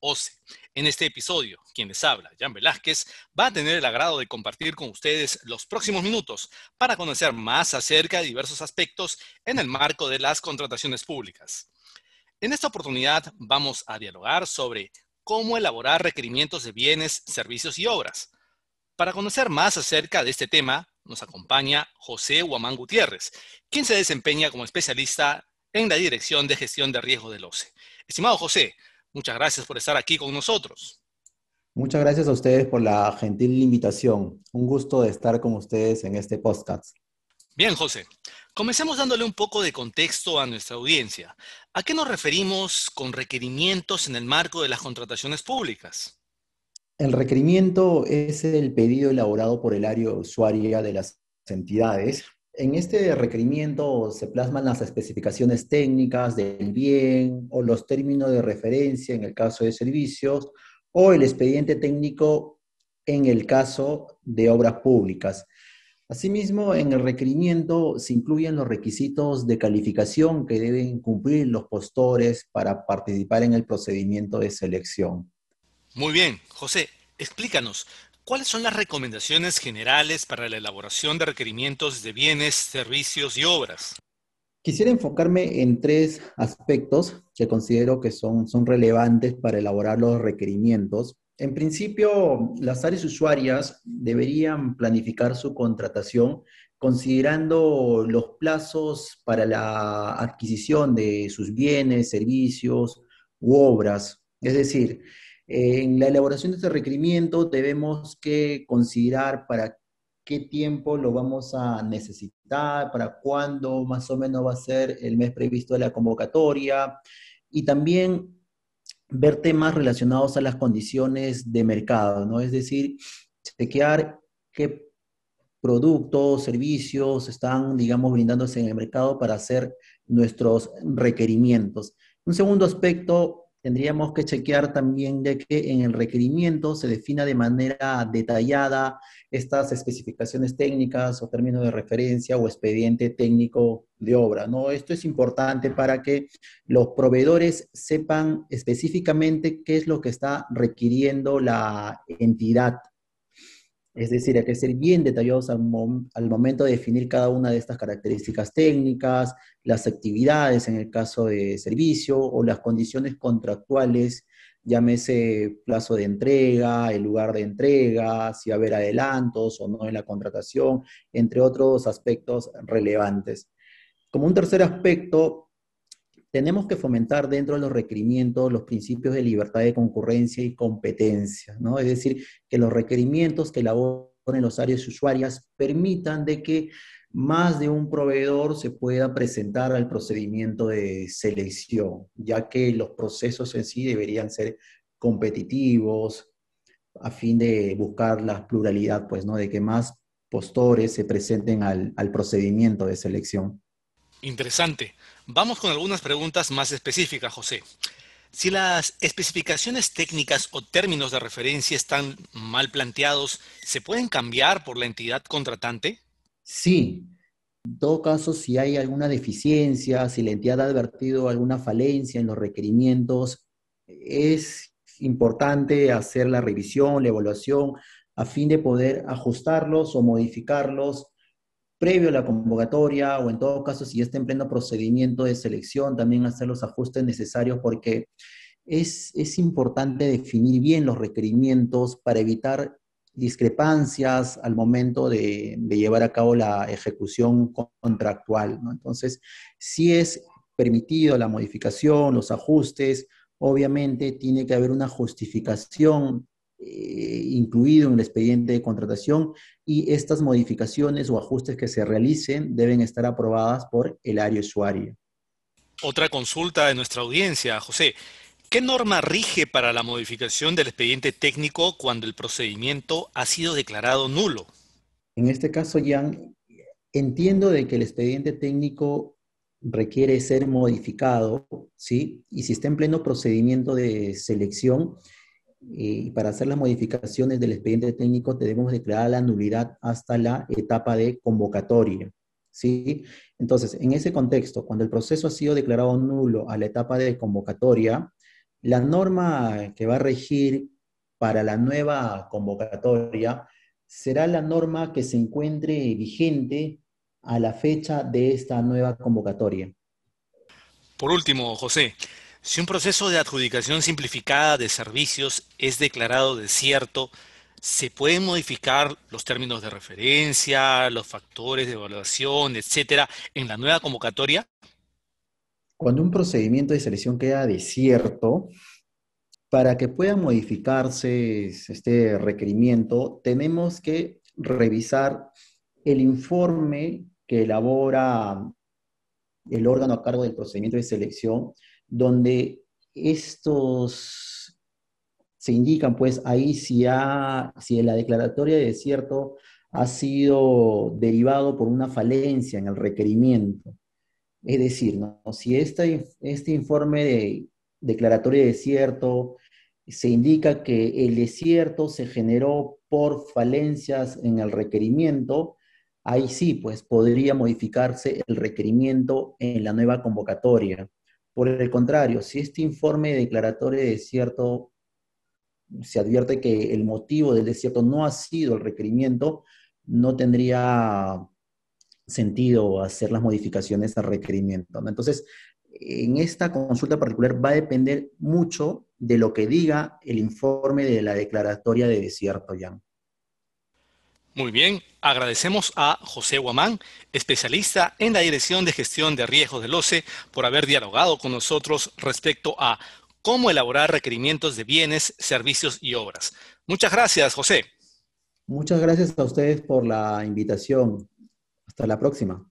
OCE. En este episodio, quien les habla, Jan Velázquez, va a tener el agrado de compartir con ustedes los próximos minutos para conocer más acerca de diversos aspectos en el marco de las contrataciones públicas. En esta oportunidad vamos a dialogar sobre cómo elaborar requerimientos de bienes, servicios y obras. Para conocer más acerca de este tema, nos acompaña José Huamán Gutiérrez, quien se desempeña como especialista en la Dirección de Gestión de Riesgo del OCE. Estimado José, Muchas gracias por estar aquí con nosotros. Muchas gracias a ustedes por la gentil invitación. Un gusto de estar con ustedes en este podcast. Bien, José. Comencemos dándole un poco de contexto a nuestra audiencia. ¿A qué nos referimos con requerimientos en el marco de las contrataciones públicas? El requerimiento es el pedido elaborado por el área usuaria de las entidades en este requerimiento se plasman las especificaciones técnicas del bien o los términos de referencia en el caso de servicios o el expediente técnico en el caso de obras públicas. Asimismo, en el requerimiento se incluyen los requisitos de calificación que deben cumplir los postores para participar en el procedimiento de selección. Muy bien, José, explícanos, ¿Cuáles son las recomendaciones generales para la elaboración de requerimientos de bienes, servicios y obras? Quisiera enfocarme en tres aspectos que considero que son, son relevantes para elaborar los requerimientos. En principio, las áreas usuarias deberían planificar su contratación considerando los plazos para la adquisición de sus bienes, servicios u obras. Es decir, en la elaboración de este requerimiento debemos que considerar para qué tiempo lo vamos a necesitar, para cuándo más o menos va a ser el mes previsto de la convocatoria y también ver temas relacionados a las condiciones de mercado, ¿no? Es decir, chequear qué productos, servicios están, digamos, brindándose en el mercado para hacer nuestros requerimientos. Un segundo aspecto tendríamos que chequear también de que en el requerimiento se defina de manera detallada estas especificaciones técnicas o términos de referencia o expediente técnico de obra, ¿no? Esto es importante para que los proveedores sepan específicamente qué es lo que está requiriendo la entidad es decir, hay que ser bien detallados al, momento de definir cada una de estas características técnicas, las actividades en el caso de servicio o las condiciones contractuales, llámese plazo de entrega, el lugar de entrega, si va a haber adelantos o no en la contratación, entre otros aspectos relevantes. Como un tercer aspecto, tenemos que fomentar dentro de los requerimientos los principios de libertad de concurrencia y competencia, ¿no? Es decir, que los requerimientos que elaboren los áreas usuarias permitan de que más de un proveedor se pueda presentar al procedimiento de selección, ya que los procesos en sí deberían ser competitivos a fin de buscar la pluralidad, pues, ¿no? De que más postores se presenten al, al procedimiento de selección. Interesante. Vamos con algunas preguntas más específicas, José. Si las especificaciones técnicas o términos de referencia están mal planteados, ¿se pueden cambiar por la entidad contratante? Sí. En todo caso, si hay alguna deficiencia, si la entidad ha advertido alguna falencia en los requerimientos, es importante hacer la revisión, la evaluación, a fin de poder ajustarlos o modificarlos previo a la convocatoria o en todo caso si ya está en pleno procedimiento de selección, también hacer los ajustes necesarios porque es, es importante definir bien los requerimientos para evitar discrepancias al momento de, llevar a cabo la ejecución contractual. Entonces, si es permitido la modificación, los ajustes, obviamente tiene que haber una justificación eh, incluido en el expediente de contratación y estas modificaciones o ajustes que se realicen deben estar aprobadas por el área usuaria. Otra consulta de nuestra audiencia, José. ¿Qué norma rige para la modificación del expediente técnico cuando el procedimiento ha sido declarado nulo? En este caso, Jan, entiendo de que el expediente técnico requiere ser modificado, ¿sí? Y si está en pleno procedimiento de selección, y para hacer las modificaciones del expediente técnico debemos declarar la nulidad hasta la etapa de convocatoria. ¿sí? Entonces, en ese contexto, cuando el proceso ha sido declarado nulo a la etapa de convocatoria, la norma que va a regir para la nueva convocatoria será la norma que se encuentre vigente a la fecha de esta nueva convocatoria. Por último, José, si un proceso de adjudicación simplificada de servicios es declarado desierto, ¿se pueden modificar los términos de referencia, los factores de evaluación, etcétera, en la nueva convocatoria? Cuando un procedimiento de selección queda desierto, para que pueda modificarse este requerimiento, tenemos que revisar el informe que elabora el órgano a cargo del procedimiento de selección donde estos se indican, pues ahí si, ha, si la declaratoria de desierto ha sido derivado por una falencia en el requerimiento. Es decir, si este, este informe de declaratoria de desierto se indica que el desierto se generó por falencias en el requerimiento, ahí sí, pues podría modificarse el requerimiento en la nueva convocatoria. Por el contrario, si este informe declaratorio de desierto se advierte que el motivo del desierto no ha sido el requerimiento, no tendría sentido hacer las modificaciones al requerimiento. Entonces, en esta consulta particular va a depender mucho de lo que diga el informe de la declaratoria de desierto, Jan. Muy bien, agradecemos a José Guamán, especialista en la Dirección de Gestión de Riesgos del OCE, por haber dialogado con nosotros respecto a cómo elaborar requerimientos de bienes, servicios y obras. Muchas gracias, José. Muchas gracias a ustedes por la invitación. Hasta la próxima.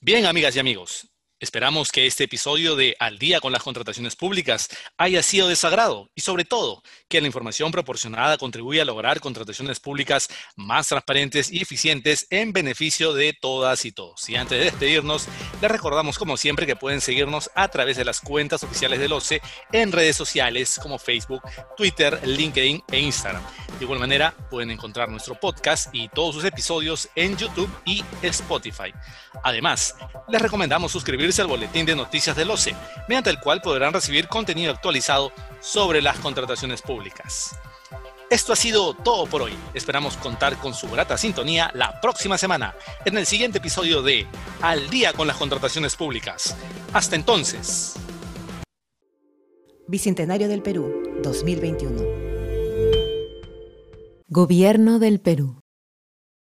Bien, amigas y amigos, Esperamos que este episodio de Al día con las contrataciones públicas haya sido de sagrado y sobre todo que la información proporcionada contribuya a lograr contrataciones públicas más transparentes y eficientes en beneficio de todas y todos. Y antes de despedirnos, les recordamos como siempre que pueden seguirnos a través de las cuentas oficiales del OCE en redes sociales como Facebook, Twitter, LinkedIn e Instagram. De igual manera, pueden encontrar nuestro podcast y todos sus episodios en YouTube y Spotify. Además, les recomendamos suscribirse al boletín de noticias del OCE, mediante el cual podrán recibir contenido actualizado sobre las contrataciones públicas. Esto ha sido todo por hoy. Esperamos contar con su grata sintonía la próxima semana en el siguiente episodio de Al día con las contrataciones públicas. Hasta entonces. Bicentenario del Perú, 2021. Gobierno del Perú.